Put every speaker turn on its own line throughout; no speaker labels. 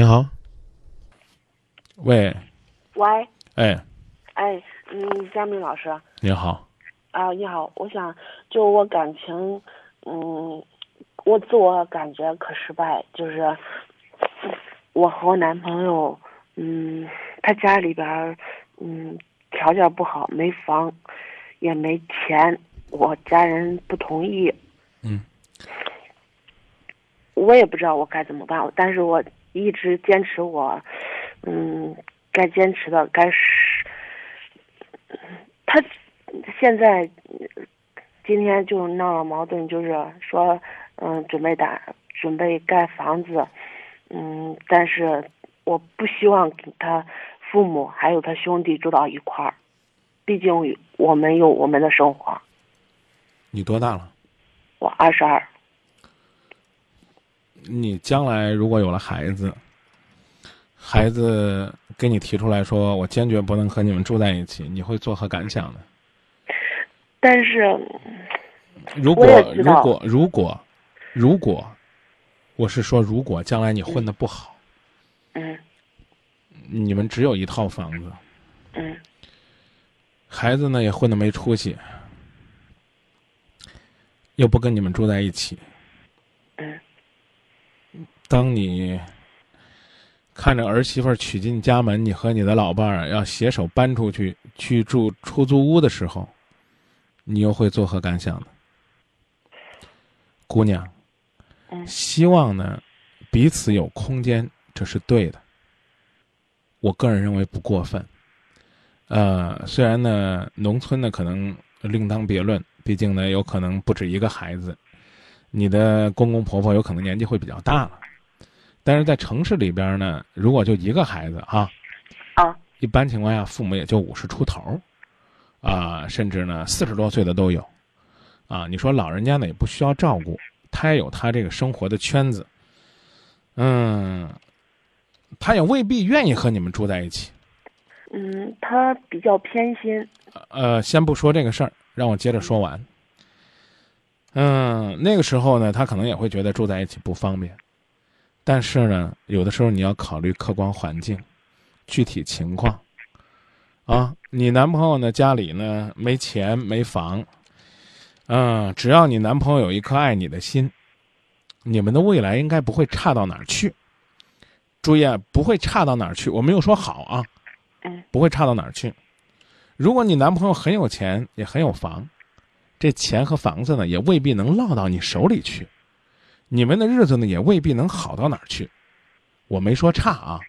你好，喂，
喂，
哎，
哎，嗯，佳明老师。
你好，
啊，你好，我想就我感情，嗯，我自我感觉可失败，就是我和我男朋友，嗯，他家里边儿，嗯，条件不好，没房，也没钱，我家人不同意，
嗯，
我也不知道我该怎么办，但是我一直坚持我，嗯，该坚持的，该是，他现在今天就闹了矛盾，就是说，嗯，准备打准备盖房子，嗯，但是我不希望跟他父母还有他兄弟住到一块儿，毕竟我们有我们的生活。
你多大了？
我二十二，
你将来如果有了孩子，孩子跟你提出来说，我坚决不能和你们住在一起，你会作何感想呢？
但是
如果如果如果如果，我是说，如果将来你混的不好，
嗯。
你们只有一套房子，
嗯。
孩子呢也混的没出息，又不跟你们住在一起，
嗯
当你看着儿媳妇儿娶进家门，你和你的老伴儿要携手搬出去去住出租屋的时候，你又会作何感想呢？姑娘，
嗯
希望呢彼此有空间，这是对的。我个人认为不过分。呃，虽然呢，农村呢可能另当别论，毕竟呢有可能不止一个孩子，你的公公婆婆有可能年纪会比较大了。但是在城市里边呢，如果就一个孩子啊，
啊。
一般情况下父母也就五十出头，啊，甚至呢四十多岁的都有，啊，你说老人家呢也不需要照顾，他也有他这个生活的圈子，嗯，他也未必愿意和你们住在一起。
嗯，他比较偏心，
呃，先不说这个事儿，让我接着说完。嗯，那个时候呢，他可能也会觉得住在一起不方便，但是呢，有的时候你要考虑客观环境、具体情况。啊，你男朋友呢家里呢没钱没房，嗯，只要你男朋友有一颗爱你的心，你们的未来应该不会差到哪儿去。注意啊，不会差到哪儿去，我没有说好啊。
嗯
不会差到哪儿去。如果你男朋友很有钱，也很有房，这钱和房子呢，也未必能落到你手里去，你们的日子呢，也未必能好到哪儿去。我没说差啊，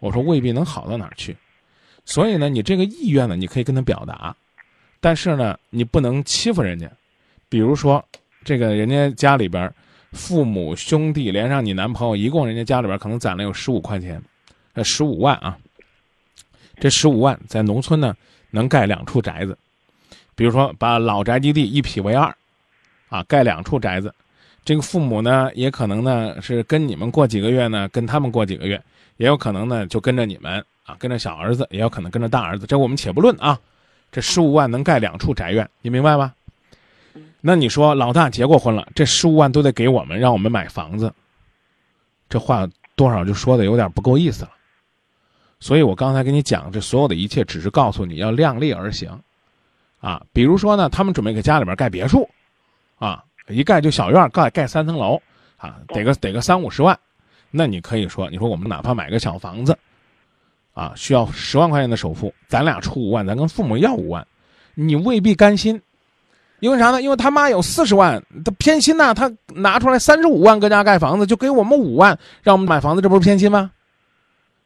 我说未必能好到哪儿去。所以呢，你这个意愿呢，你可以跟他表达，但是呢，你不能欺负人家。比如说，这个人家家里边父母兄弟连上你男朋友，一共人家家里边可能攒了有十五块钱，呃，十五万啊。这十五万在农村呢，能盖两处宅子，比如说把老宅基地一劈为二，啊，盖两处宅子。这个父母呢，也可能呢是跟你们过几个月呢，跟他们过几个月，也有可能呢就跟着你们啊，跟着小儿子，也有可能跟着大儿子。这我们且不论啊，这十五万能盖两处宅院，你明白吧？那你说老大结过婚了，这十五万都得给我们，让我们买房子，这话多少就说的有点不够意思了。所以我刚才跟你讲，这所有的一切只是告诉你要量力而行，啊，比如说呢，他们准备给家里边盖别墅，啊，一盖就小院盖盖三层楼，啊，得个得个三五十万，那你可以说，你说我们哪怕买个小房子，啊，需要十万块钱的首付，咱俩出五万，咱跟父母要五万，你未必甘心，因为啥呢？因为他妈有四十万，他偏心呐、他拿出来三十五万搁家盖房子，就给我们五万，让我们买房子，这不是偏心吗？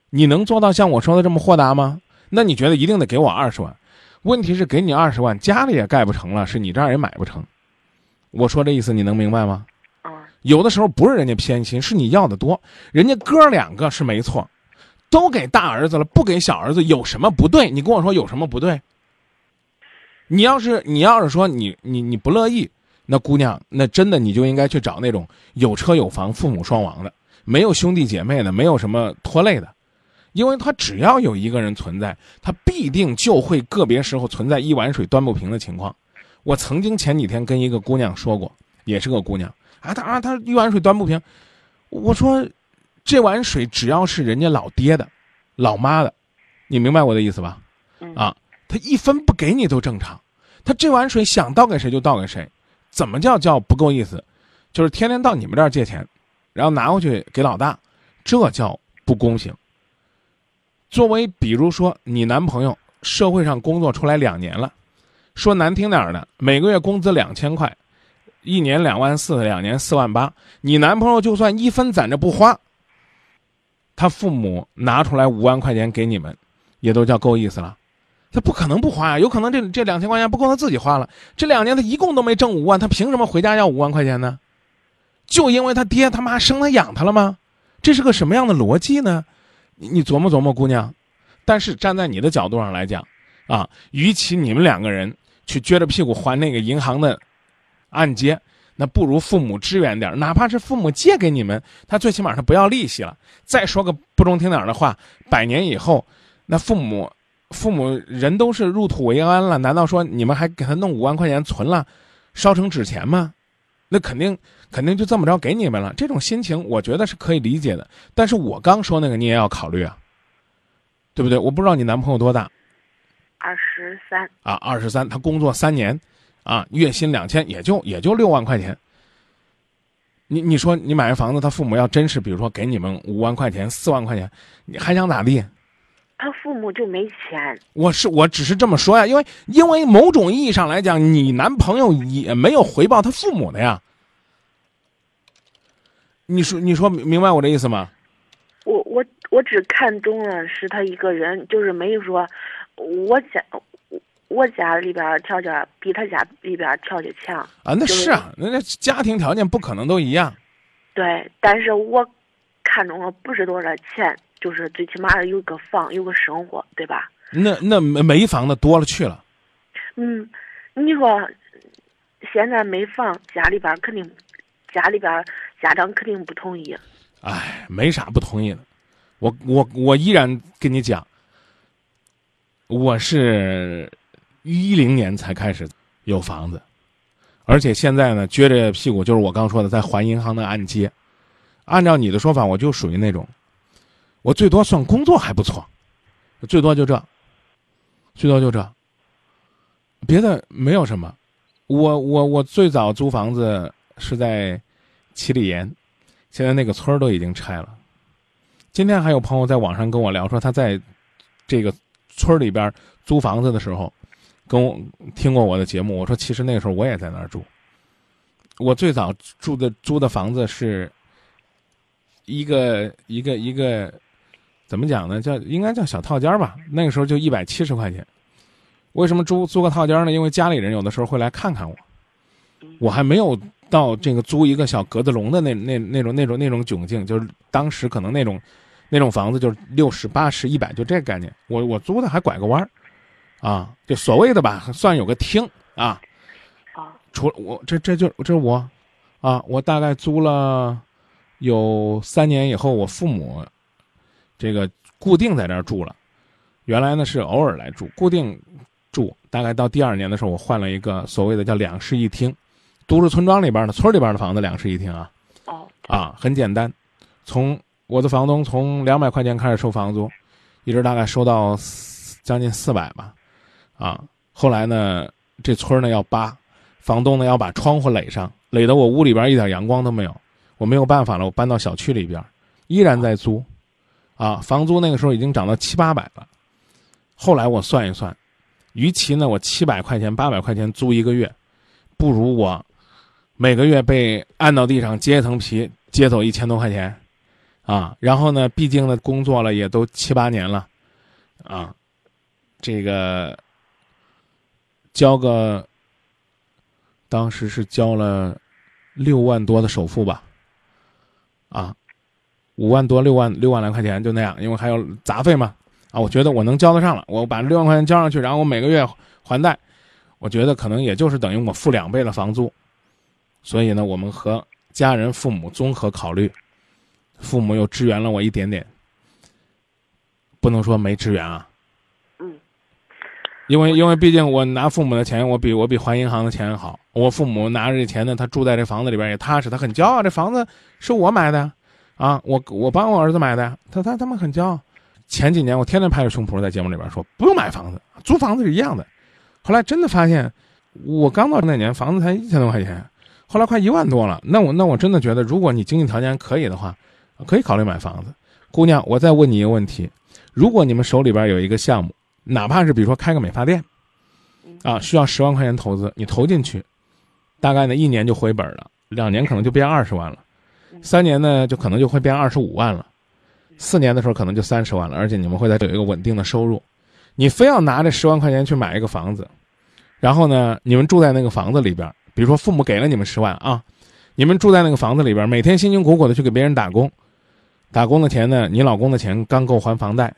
你能做到像我说的这么豁达吗？那你觉得一定得给我二十万？问题是给你二十万，家里也盖不成了，是你这儿也买不成。我说这意思你能明白吗？
啊
有的时候不是人家偏心，是你要的多。人家哥两个是没错，都给大儿子了，不给小儿子有什么不对？你跟我说有什么不对？你要是你要是说你你你不乐意，那姑娘，那真的你就应该去找那种有车有房、父母双亡的，没有兄弟姐妹的，没有什么拖累的。因为他只要有一个人存在，他必定就会个别时候存在一碗水端不平的情况。我曾经前几天跟一个姑娘说过，也是个姑娘啊，她啊她一碗水端不平，我说这碗水只要是人家老爹的、老妈的，你明白我的意思吧？
嗯
啊，他一分不给你都正常，他这碗水想倒给谁就倒给谁，怎么叫叫不够意思？就是天天到你们这儿借钱，然后拿回去给老大，这叫不公平。作为比如说你男朋友社会上工作出来两年了，说难听点儿的，每个月工资两千块，一年两万四，两年四万八，你男朋友就算一分攒着不花，他父母拿出来五万块钱给你们，也都叫够意思了。他不可能不花呀，有可能这这两千块钱不够他自己花了。这两年他一共都没挣五万，他凭什么回家要五万块钱呢？就因为他爹他妈生他养他了吗？这是个什么样的逻辑呢？你你琢磨琢磨，姑娘。但是站在你的角度上来讲，啊，与其你们两个人去撅着屁股还那个银行的按揭，那不如父母支援点，哪怕是父母借给你们，他最起码他不要利息了。再说个不中听点的话，百年以后，那父母父母人都是入土为安了，难道说你们还给他弄五万块钱存了，烧成纸钱吗？那肯定肯定就这么着给你们了。这种心情，我觉得是可以理解的。但是我刚说那个你也要考虑啊，对不对？我不知道你男朋友多大
二十三，
啊，二十三，他工作三年，啊，月薪两千，也就也就六万块钱。你你说你买个房子，他父母要真是比如说给你们五万块钱、四万块钱，你还想咋地？
他父母就没钱。
我是我只是这么说呀，因为因为某种意义上来讲，你男朋友也没有回报他父母的呀。你说你说明白我的意思吗？
我我我只看中了是他一个人，就是没有说我家我家里边条件比他家里边条件强。
啊，那是啊，那那家庭条件不可能都一样。
对，但是我看中了不是多少钱，就是最起码有个房，有个生活，对吧？
那那没没房的多了去了。
嗯，你说现在没房，家里边肯定，家里边家长肯定不同意。
哎，没啥不同意的。我我我依然跟你讲，我是一零年才开始有房子，而且现在呢，撅着屁股就是我刚说的，在还银行的按揭。按照你的说法，我就属于那种，我最多算工作还不错，最多就这，最多就这，别的没有什么。我我我最早租房子是在七里岩。现在那个村儿都已经拆了。今天还有朋友在网上跟我聊说，他在这个村里边租房子的时候，跟我听过我的节目。我说，其实那个时候我也在那儿住。我最早住的租的房子是一个一个一个怎么讲呢？叫应该叫小套间吧。那个时候就一百七十块钱。为什么租租个套间呢？因为家里人有的时候会来看看我，我还没有。到这个租一个小格子笼的那那那种那种那种窘境，就是当时可能那种那种房子就是六十八十一百就这个概念。我我租的还拐个弯儿，啊，就所谓的吧，算有个厅啊。
啊。
除了我这这就这是我，啊，我大概租了有三年以后，我父母这个固定在这儿住了。原来呢是偶尔来住，固定住。大概到第二年的时候，我换了一个所谓的叫两室一厅。都市村庄里边的村里边的房子两室一厅啊，
哦，
啊，很简单，从我的房东从两百块钱开始收房租，一直大概收到将近四百吧，啊，后来呢，这村呢要扒，房东呢要把窗户垒上，垒得我屋里边一点阳光都没有，我没有办法了，我搬到小区里边，依然在租，啊，房租那个时候已经涨到七八百了，后来我算一算，与其呢我七百块钱八百块钱租一个月，不如我。每个月被按到地上揭一层皮，接走一千多块钱，啊，然后呢，毕竟呢工作了也都七八年了，啊，这个交个，当时是交了六万多的首付吧，啊，五万多六万六万来块钱就那样，因为还有杂费嘛，啊，我觉得我能交得上了，我把六万块钱交上去，然后我每个月还贷，我觉得可能也就是等于我付两倍的房租。所以呢，我们和家人、父母综合考虑，父母又支援了我一点点，不能说没支援啊。
嗯。
因为因为毕竟我拿父母的钱，我比我比还银行的钱好。我父母拿着这钱呢，他住在这房子里边也踏实，他很骄傲，这房子是我买的，啊，我我帮我儿子买的，他他他们很骄傲。前几年我天天拍着胸脯在节目里边说，不用买房子，租房子是一样的。后来真的发现，我刚到那年房子才一千多块钱，后来快一万多了。那我那我真的觉得，如果你经济条件可以的话，可以考虑买房子。姑娘，我再问你一个问题：如果你们手里边有一个项目，哪怕是比如说开个美发店，啊，需要十万块钱投资，你投进去，大概呢一年就回本了，两年可能就变二十万了，三年呢就可能就会变二十五万了。四年的时候可能就三十万了，而且你们会在有一个稳定的收入。你非要拿这十万块钱去买一个房子，然后呢，你们住在那个房子里边，比如说父母给了你们十万啊，你们住在那个房子里边，每天辛辛苦苦的去给别人打工，打工的钱呢，你老公的钱刚够还房贷，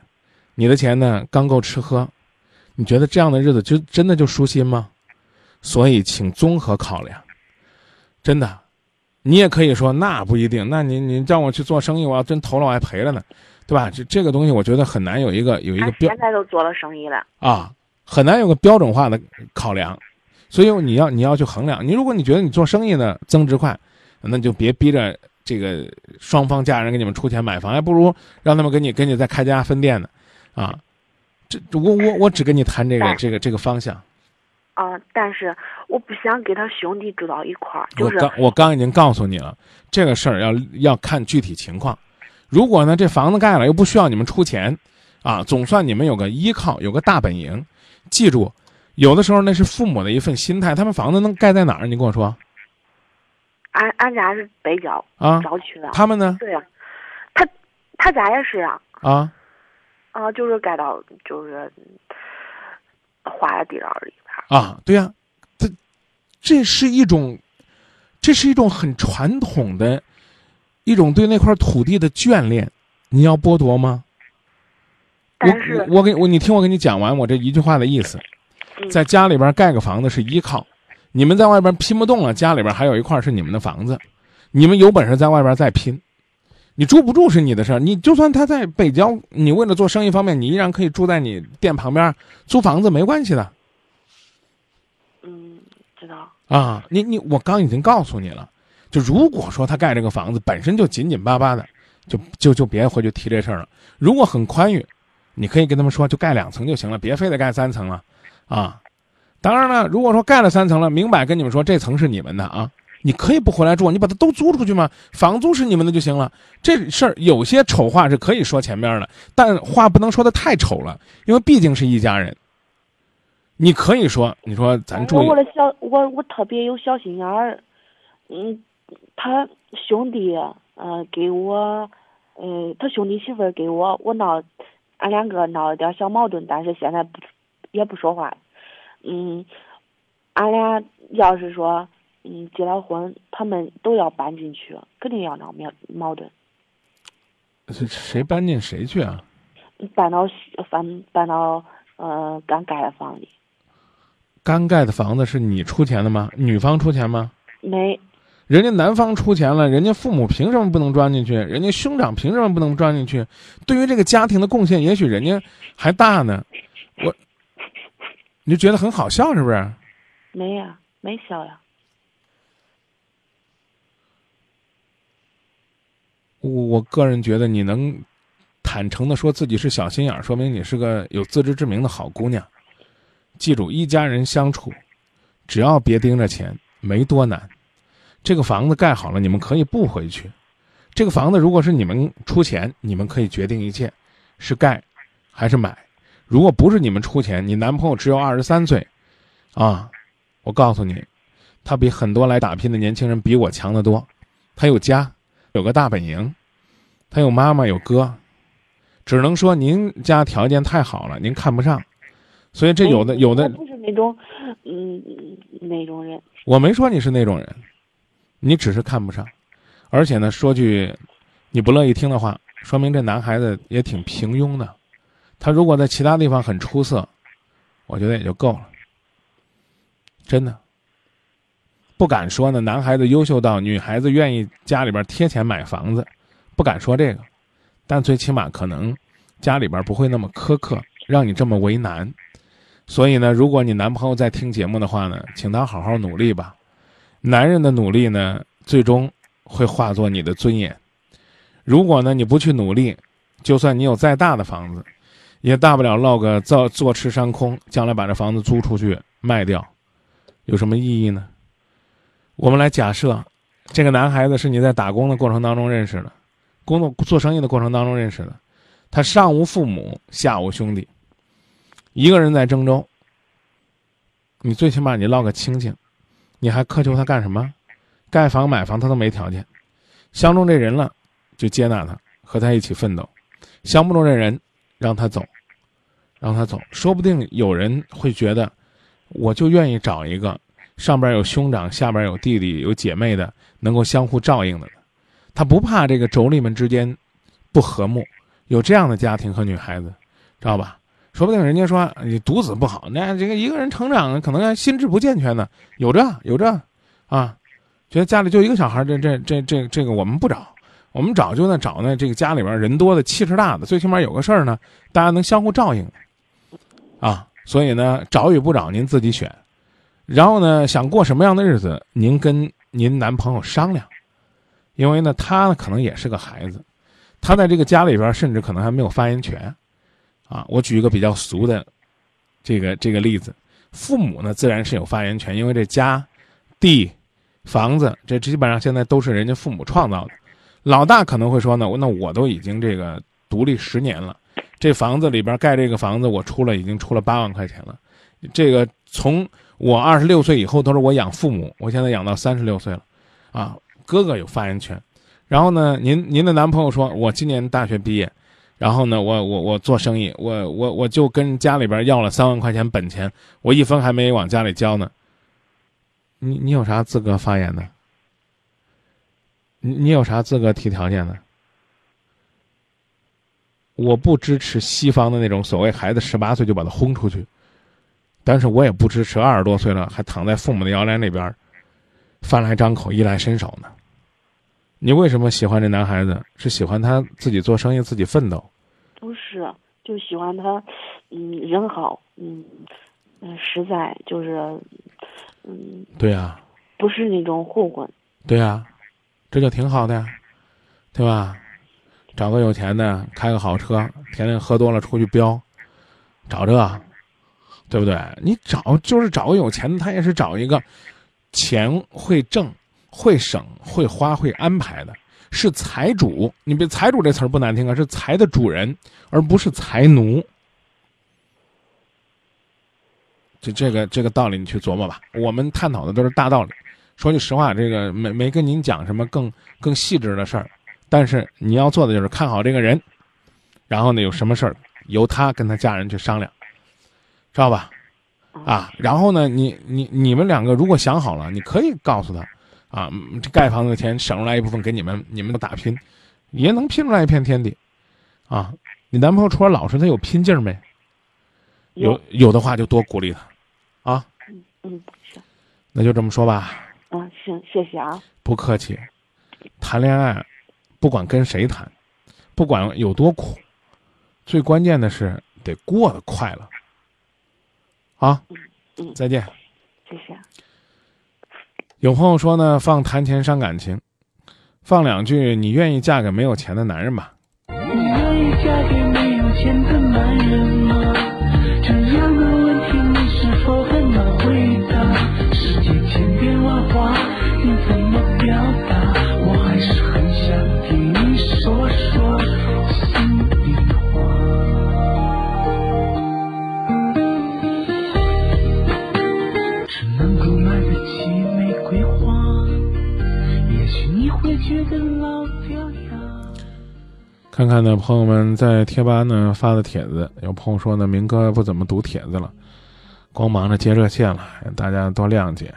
你的钱呢刚够吃喝，你觉得这样的日子就真的就舒心吗？所以请综合考量，真的。你也可以说那不一定，那你你让我去做生意，我要真投了我还赔了呢，对吧？这这个东西我觉得很难有一个有一个标。
现在都做了生意了
啊，很难有个标准化的考量，所以你要你要去衡量。你如果你觉得你做生意呢增值快，那就别逼着这个双方家人给你们出钱买房，还不如让他们给你给你再开家分店呢，啊，这我我我只跟你谈这个这个这个方向。
啊，但是我不想给他兄弟住到一块儿。就是
我刚我刚已经告诉你了，这个事儿要要看具体情况。如果呢，这房子盖了又不需要你们出钱，啊，总算你们有个依靠，有个大本营。记住，有的时候那是父母的一份心态。他们房子能盖在哪儿？你跟我说。
俺俺家是北郊
啊，
郊区的。
他们呢？
对呀，他他家也是啊。
啊。
啊，就是盖到就是花的地道里边。
啊，对呀，这这是一种，这是一种很传统的，一种对那块土地的眷恋，你要剥夺吗？我我给我你听我给你讲完我这一句话的意思，在家里边盖个房子是依靠，你们在外边拼不动了，家里边还有一块是你们的房子，你们有本事在外边再拼，你住不住是你的事儿，你就算他在北郊，你为了做生意方面，你依然可以住在你店旁边租房子没关系的。
嗯知道
啊，你你我刚已经告诉你了，就如果说他盖这个房子本身就紧紧巴巴的，就就就别回去提这事儿了。如果很宽裕，你可以跟他们说，就盖两层就行了，别非得盖三层了，啊。当然了，如果说盖了三层了，明摆跟你们说这层是你们的啊，你可以不回来住，你把它都租出去嘛，房租是你们的就行了。这事儿有些丑话是可以说前面的，但话不能说的太丑了，因为毕竟是一家人。你可以说，你说咱住。
我小我我特别有小心眼儿，嗯，他兄弟嗯给我，嗯他兄弟媳妇儿给我，我闹，俺两个闹了点小矛盾，但是现在不也不说话，嗯，俺俩要是说嗯结了婚，他们都要搬进去，肯定要闹矛矛盾。
谁谁搬进谁去啊？
搬到搬搬到呃刚盖的房里。
刚盖的房子是你出钱的吗？女方出钱吗？
没，
人家男方出钱了，人家父母凭什么不能钻进去？人家兄长凭什么不能钻进去？对于这个家庭的贡献，也许人家还大呢。我，你就觉得很好笑是不是？
没呀，没笑呀。
我我个人觉得，你能坦诚的说自己是小心眼儿，说明你是个有自知之明的好姑娘。记住，一家人相处，只要别盯着钱，没多难。这个房子盖好了，你们可以不回去。这个房子如果是你们出钱，你们可以决定一切，是盖还是买。如果不是你们出钱，你男朋友只有二十三岁，啊，我告诉你，他比很多来打拼的年轻人比我强得多。他有家，有个大本营，他有妈妈有哥，只能说您家条件太好了，您看不上。所以这有的有的
不是那种，嗯，那种人。
我没说你是那种人，你只是看不上，而且呢，说句你不乐意听的话，说明这男孩子也挺平庸的。他如果在其他地方很出色，我觉得也就够了。真的，不敢说呢。男孩子优秀到女孩子愿意家里边贴钱买房子，不敢说这个，但最起码可能家里边不会那么苛刻，让你这么为难。所以呢，如果你男朋友在听节目的话呢，请他好好努力吧。男人的努力呢，最终会化作你的尊严。如果呢你不去努力，就算你有再大的房子，也大不了落个坐坐吃山空，将来把这房子租出去卖掉，有什么意义呢？我们来假设，这个男孩子是你在打工的过程当中认识的，工作做生意的过程当中认识的，他上无父母，下无兄弟，一个人在郑州。你最起码你落个清静，你还苛求他干什么？盖房买房他都没条件，相中这人了，就接纳他，和他一起奋斗；相不中这人，让他走，让他走。说不定有人会觉得，我就愿意找一个上边有兄长，下边有弟弟有姐妹的，能够相互照应的。他不怕这个妯娌们之间不和睦，有这样的家庭和女孩子，知道吧？说不定人家说你独子不好，那这个一个人成长可能心智不健全呢。有这有这，啊，觉得家里就一个小孩，这这这这这个我们不找，我们找就那找那这个家里边人多的气势大的，最起码有个事儿呢，大家能相互照应，啊，所以呢找与不找您自己选，然后呢想过什么样的日子，您跟您男朋友商量，因为呢他呢可能也是个孩子，他在这个家里边甚至可能还没有发言权。啊，我举一个比较俗的，这个这个例子，父母呢自然是有发言权，因为这家、地、房子，这基本上现在都是人家父母创造的。老大可能会说呢，那我都已经这个独立十年了，这房子里边盖这个房子，我出了已经出了八万块钱了。这个从我二十六岁以后都是我养父母，我现在养到三十六岁了，啊，哥哥有发言权。然后呢，您您的男朋友说我今年大学毕业。然后呢，我我我做生意，我我我就跟家里边要了三万块钱本钱，我一分还没往家里交呢。你你有啥资格发言呢？你你有啥资格提条件呢？我不支持西方的那种所谓孩子十八岁就把他轰出去，但是我也不支持二十多岁了还躺在父母的摇篮那边，饭来张口衣来伸手呢。你为什么喜欢这男孩子？是喜欢他自己做生意、自己奋斗？
不是，就喜欢他，嗯，人好，嗯，嗯，实在，就是，嗯。
对呀。
不是那种混混。
对呀，这就挺好的呀，对吧？找个有钱的，开个好车，天天喝多了出去飙，找这，对不对？你找就是找个有钱的，他也是找一个钱会挣。会省、会花、会安排的，是财主。你别“财主”这词儿不难听啊，是财的主人，而不是财奴。就这个这个道理，你去琢磨吧。我们探讨的都是大道理。说句实话，这个没没跟您讲什么更更细致的事儿，但是你要做的就是看好这个人，然后呢，有什么事儿由他跟他家人去商量，知道吧？啊，然后呢，你你你们两个如果想好了，你可以告诉他。啊，这盖房子的钱省出来一部分给你们，你们都打拼，也能拼出来一片天地，啊！你男朋友除了老实，他有拼劲儿没？有有的话就多鼓励他，啊。
嗯嗯，行。
那就这么说吧。
啊，行，谢谢啊。
不客气。谈恋爱，不管跟谁谈，不管有多苦，最关键的是得过得快乐。啊。再见。
谢谢。
有朋友说呢，放谈钱伤感情，放两句，你愿意嫁给没有钱的男人吗？
你愿意嫁给没有钱的男人吗？这样的问题你是否很难回答？世界千变万化，
看看呢，朋友们在贴吧呢发的帖子，有朋友说呢，明哥不怎么读帖子了，光忙着接热线了，大家多谅解。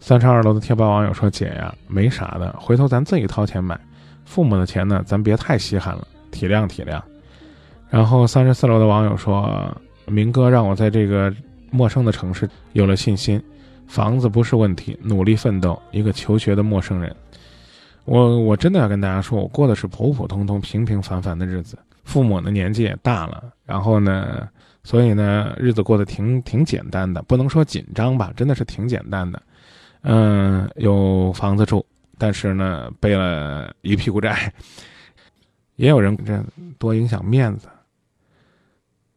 三十二楼的贴吧网友说：“姐呀，没啥的，回头咱自己掏钱买，父母的钱呢，咱别太稀罕了，体谅体谅。”然后三十四楼的网友说：“明哥让我在这个陌生的城市有了信心，房子不是问题，努力奋斗，一个求学的陌生人。”我我真的要跟大家说，我过的是普普通通、平平凡凡的日子。父母呢年纪也大了，然后呢，所以呢日子过得挺挺简单的，不能说紧张吧，真的是挺简单的。嗯，有房子住，但是呢背了一屁股债。也有人这多影响面子。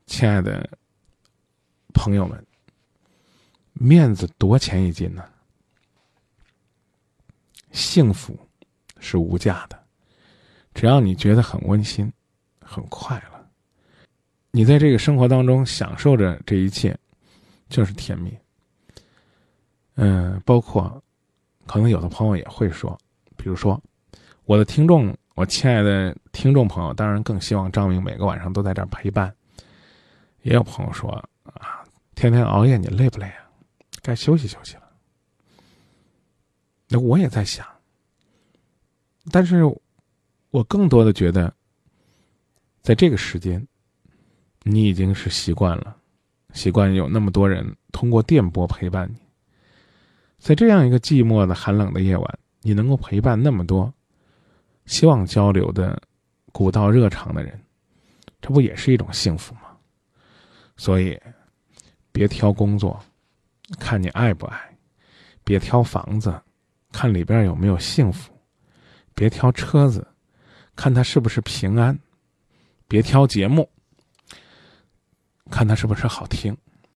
亲爱的朋友们，面子多钱一斤呢？幸福是无价的，只要你觉得很温馨、很快乐，你在这个生活当中享受着这一切，就是甜蜜。嗯，包括可能有的朋友也会说，比如说我的听众，我亲爱的听众朋友，当然更希望张明每个晚上都在这儿陪伴。也有朋友说啊，天天熬夜你累不累啊？该休息休息了。那我也在想，但是我更多的觉得，在这个时间，你已经是习惯了，习惯有那么多人通过电波陪伴你，在这样一个寂寞的寒冷的夜晚，你能够陪伴那么多希望交流的古道热肠的人，这不也是一种幸福吗？所以，别挑工作，看你爱不爱；别挑房子。看里边有没有幸福，别挑车子，看他是不是平安；别挑节目，看他是不是好听。